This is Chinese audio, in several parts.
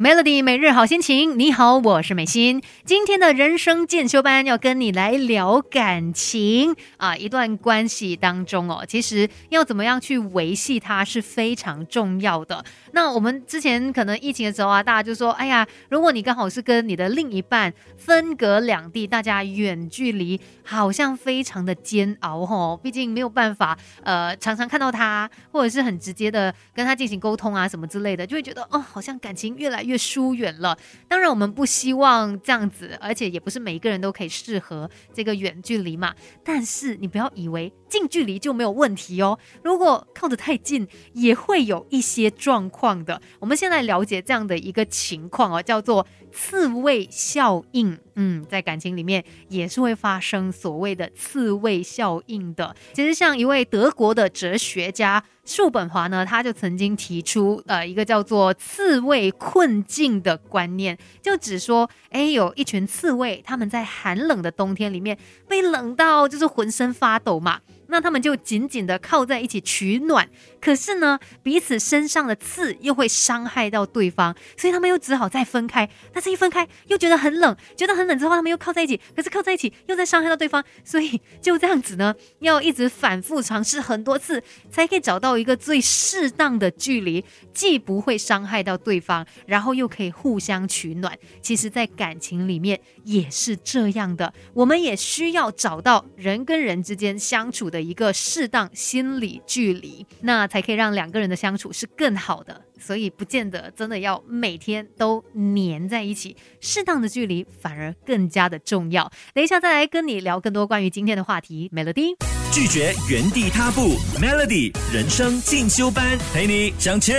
Melody 每日好心情，你好，我是美心。今天的人生进修班要跟你来聊感情啊，一段关系当中哦，其实要怎么样去维系它是非常重要的。那我们之前可能疫情的时候啊，大家就说，哎呀，如果你刚好是跟你的另一半分隔两地，大家远距离，好像非常的煎熬哦，毕竟没有办法呃常常看到他，或者是很直接的跟他进行沟通啊什么之类的，就会觉得哦，好像感情越来。越越疏远了，当然我们不希望这样子，而且也不是每一个人都可以适合这个远距离嘛。但是你不要以为近距离就没有问题哦，如果靠得太近，也会有一些状况的。我们现在了解这样的一个情况哦，叫做刺猬效应。嗯，在感情里面也是会发生所谓的刺猬效应的。其实像一位德国的哲学家。叔本华呢，他就曾经提出呃一个叫做刺猬困境的观念，就只说，哎，有一群刺猬，他们在寒冷的冬天里面被冷到就是浑身发抖嘛。那他们就紧紧的靠在一起取暖，可是呢，彼此身上的刺又会伤害到对方，所以他们又只好再分开。但是一分开又觉得很冷，觉得很冷之后，他们又靠在一起，可是靠在一起又在伤害到对方，所以就这样子呢，要一直反复尝试很多次，才可以找到一个最适当的距离，既不会伤害到对方，然后又可以互相取暖。其实，在感情里面也是这样的，我们也需要找到人跟人之间相处的。一个适当心理距离，那才可以让两个人的相处是更好的。所以不见得真的要每天都黏在一起，适当的距离反而更加的重要。等一下再来跟你聊更多关于今天的话题。Melody 拒绝原地踏步，Melody 人生进修班陪你向前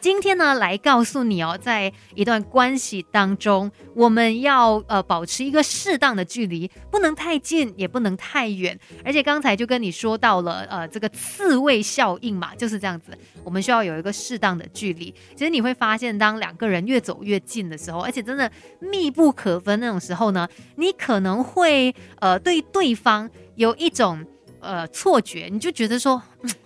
今天呢，来告诉你哦，在一段关系当中，我们要呃保持一个适当的距离，不能太近，也不能太远。而且刚才就跟你说到了呃这个刺猬效应嘛，就是这样子，我们需要有一个。适当的距离，其实你会发现，当两个人越走越近的时候，而且真的密不可分那种时候呢，你可能会呃对对方有一种呃错觉，你就觉得说，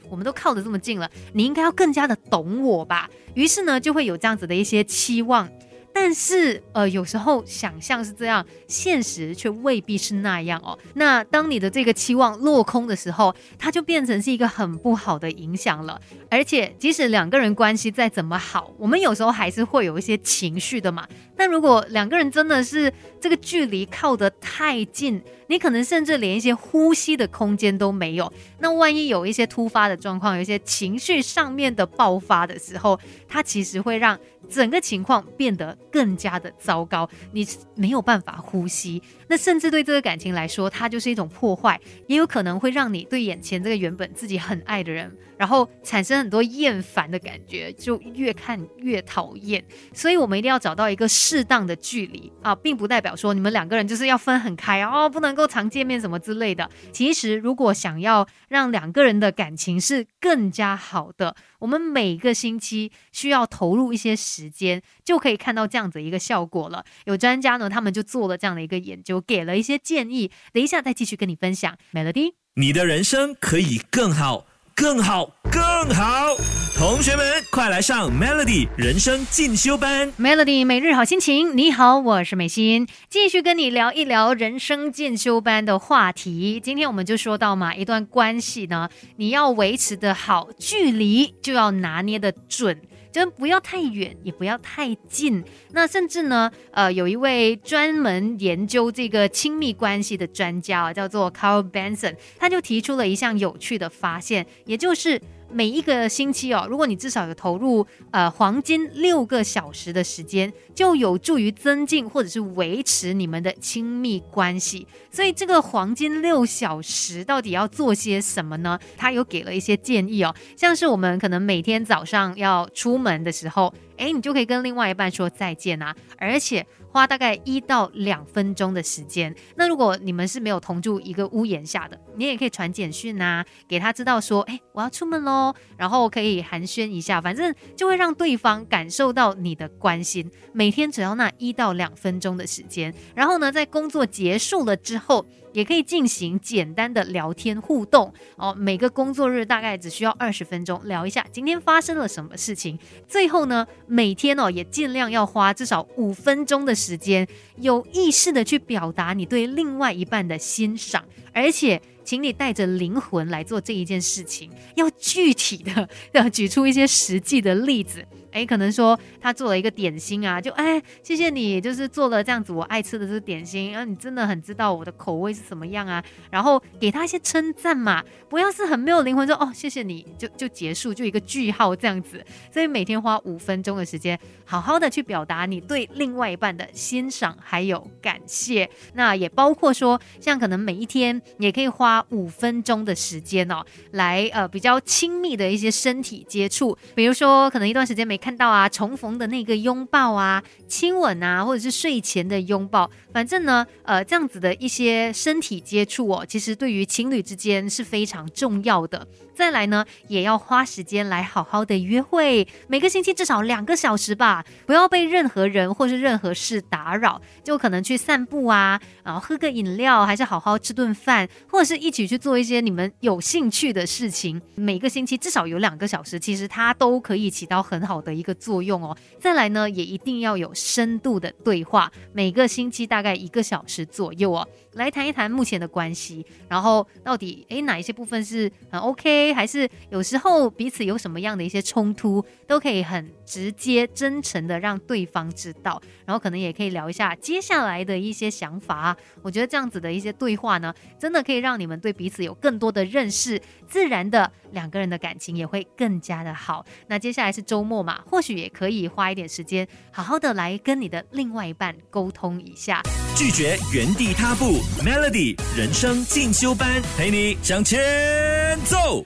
我们都靠得这么近了，你应该要更加的懂我吧，于是呢就会有这样子的一些期望。但是，呃，有时候想象是这样，现实却未必是那样哦。那当你的这个期望落空的时候，它就变成是一个很不好的影响了。而且，即使两个人关系再怎么好，我们有时候还是会有一些情绪的嘛。但如果两个人真的是这个距离靠得太近，你可能甚至连一些呼吸的空间都没有。那万一有一些突发的状况，有一些情绪上面的爆发的时候，它其实会让。整个情况变得更加的糟糕，你没有办法呼吸，那甚至对这个感情来说，它就是一种破坏，也有可能会让你对眼前这个原本自己很爱的人，然后产生很多厌烦的感觉，就越看越讨厌。所以，我们一定要找到一个适当的距离啊，并不代表说你们两个人就是要分很开哦，不能够常见面什么之类的。其实，如果想要让两个人的感情是更加好的，我们每个星期需要投入一些时间，就可以看到这样子一个效果了。有专家呢，他们就做了这样的一个研究，给了一些建议。等一下再继续跟你分享。Melody，你的人生可以更好。更好，更好！同学们，快来上 Melody 人生进修班。Melody 每日好心情，你好，我是美心，继续跟你聊一聊人生进修班的话题。今天我们就说到嘛，一段关系呢，你要维持的好，距离就要拿捏的准。就不要太远，也不要太近。那甚至呢，呃，有一位专门研究这个亲密关系的专家，叫做 Carl Benson，他就提出了一项有趣的发现，也就是。每一个星期哦，如果你至少有投入呃黄金六个小时的时间，就有助于增进或者是维持你们的亲密关系。所以这个黄金六小时到底要做些什么呢？他有给了一些建议哦，像是我们可能每天早上要出门的时候。哎，你就可以跟另外一半说再见啊，而且花大概一到两分钟的时间。那如果你们是没有同住一个屋檐下的，你也可以传简讯啊，给他知道说，哎，我要出门喽，然后可以寒暄一下，反正就会让对方感受到你的关心。每天只要那一到两分钟的时间，然后呢，在工作结束了之后。也可以进行简单的聊天互动哦。每个工作日大概只需要二十分钟，聊一下今天发生了什么事情。最后呢，每天哦也尽量要花至少五分钟的时间，有意识的去表达你对另外一半的欣赏，而且。请你带着灵魂来做这一件事情，要具体的要举出一些实际的例子。哎，可能说他做了一个点心啊，就哎，谢谢你，就是做了这样子我爱吃的这个点心然啊，你真的很知道我的口味是什么样啊，然后给他一些称赞嘛，不要是很没有灵魂说哦，谢谢你就就结束，就一个句号这样子。所以每天花五分钟的时间，好好的去表达你对另外一半的欣赏还有感谢。那也包括说，像可能每一天也可以。花五分钟的时间哦，来呃比较亲密的一些身体接触，比如说可能一段时间没看到啊，重逢的那个拥抱啊、亲吻啊，或者是睡前的拥抱，反正呢，呃这样子的一些身体接触哦，其实对于情侣之间是非常重要的。再来呢，也要花时间来好好的约会，每个星期至少两个小时吧，不要被任何人或是任何事打扰，就可能去散步啊，然后喝个饮料，还是好好吃顿饭，或者是一起去做一些你们有兴趣的事情。每个星期至少有两个小时，其实它都可以起到很好的一个作用哦。再来呢，也一定要有深度的对话，每个星期大概一个小时左右哦，来谈一谈目前的关系，然后到底诶哪一些部分是很 OK。还是有时候彼此有什么样的一些冲突，都可以很直接、真诚的让对方知道，然后可能也可以聊一下接下来的一些想法。我觉得这样子的一些对话呢，真的可以让你们对彼此有更多的认识，自然的两个人的感情也会更加的好。那接下来是周末嘛或许也可以花一点时间，好好的来跟你的另外一半沟通一下，拒绝原地踏步。Melody 人生进修班，陪你向前走。